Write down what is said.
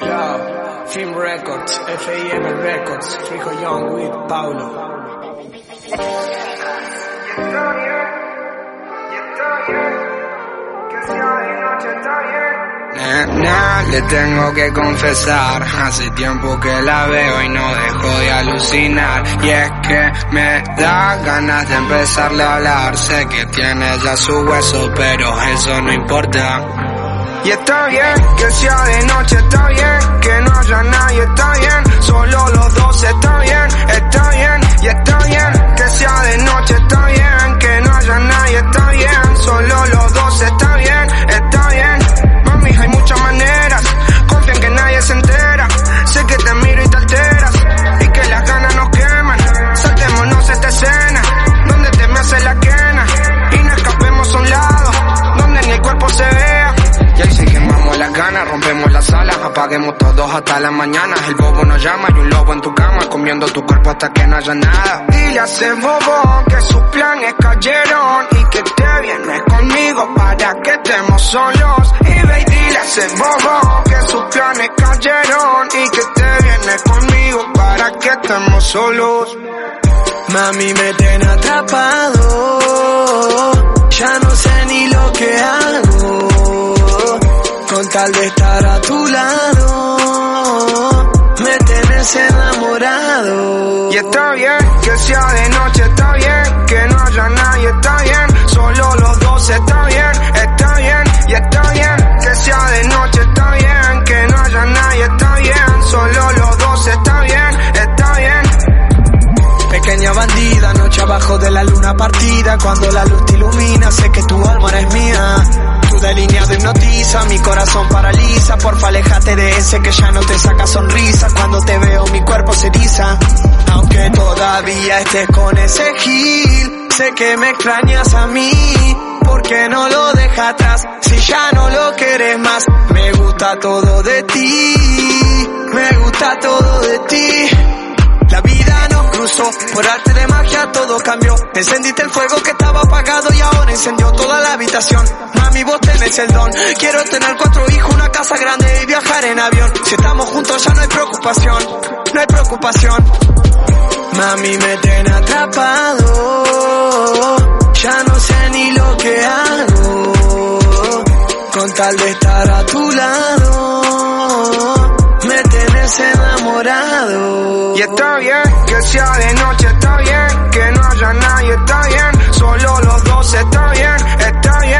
Yo, Film Records, FIM Records, Fijo Young with Paulo. Nena, le tengo que confesar, hace tiempo que la veo y no dejo de alucinar. Y es que me da ganas de empezarle a hablar. Sé que tiene ya su hueso, pero eso no importa. Y está bien que sea de noche, está bien que no haya nadie, está apaguemos todos hasta la mañana. El bobo nos llama y un lobo en tu cama, comiendo tu cuerpo hasta que no haya nada. Y le hace bobo que sus planes cayeron y que te vienes conmigo para que estemos solos. Y ve y dile a ese bobo que sus planes cayeron y que te vienes conmigo para que estemos solos. Mami, me tiene atrapado. Estar a tu lado. Me tienes enamorado. Y está bien que sea de noche, está bien que no haya nadie, está bien. Solo los dos está bien, está bien y está bien que sea de noche, está bien que no haya nadie, está bien. Solo los dos está bien, está bien. Pequeña bandida, noche abajo de la luna partida. Cuando la luz te ilumina, sé que tu alma eres mía. Mi corazón paraliza. Porfa, alejate de ese que ya no te saca sonrisa. Cuando te veo, mi cuerpo se eriza. Aunque todavía estés con ese gil, sé que me extrañas a mí. ¿Por qué no lo dejas atrás? Si ya no lo quieres más, me gusta todo de ti. Me gusta todo de ti. Por arte de magia todo cambió. Encendiste el fuego que estaba apagado y ahora encendió toda la habitación. Mami, vos tenés el don. Quiero tener cuatro hijos, una casa grande y viajar en avión. Si estamos juntos ya no hay preocupación, no hay preocupación. Mami, me ten atrapado. Ya no sé ni lo que hago. Con tal de estar a tu lado y está bien que sea de noche, está bien que no haya nadie, está bien. Solo los dos, está bien, está bien